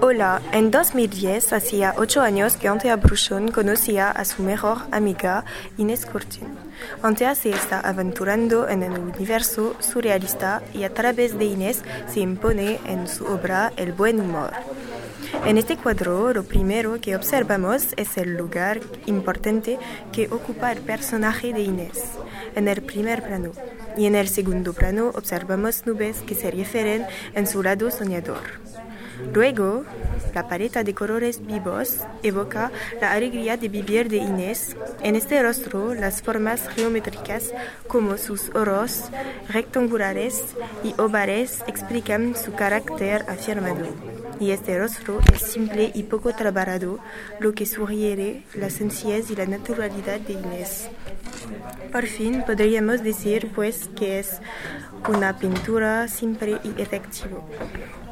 Hola, en 2010, hacía ocho años que Antea Bruchon conocía a su mejor amiga Inés Curtin. Antea se está aventurando en el universo surrealista y a través de Inés se impone en su obra el buen humor. En este cuadro, lo primero que observamos es el lugar importante que ocupa el personaje de Inés, en el primer plano. Y en el segundo plano observamos nubes que se refieren en su lado soñador. Luego, la paleta de colores vivos evoca la alegría de vivir de Inés. En este rostro, las formas geométricas como sus oros rectangulares y ovales explican su carácter afirmado. Y este rostro es simple y poco trabajado, lo que sugiere la sencillez y la naturalidad de Inés. Por fin podríamos decir pues que es una pintura simple y efectiva.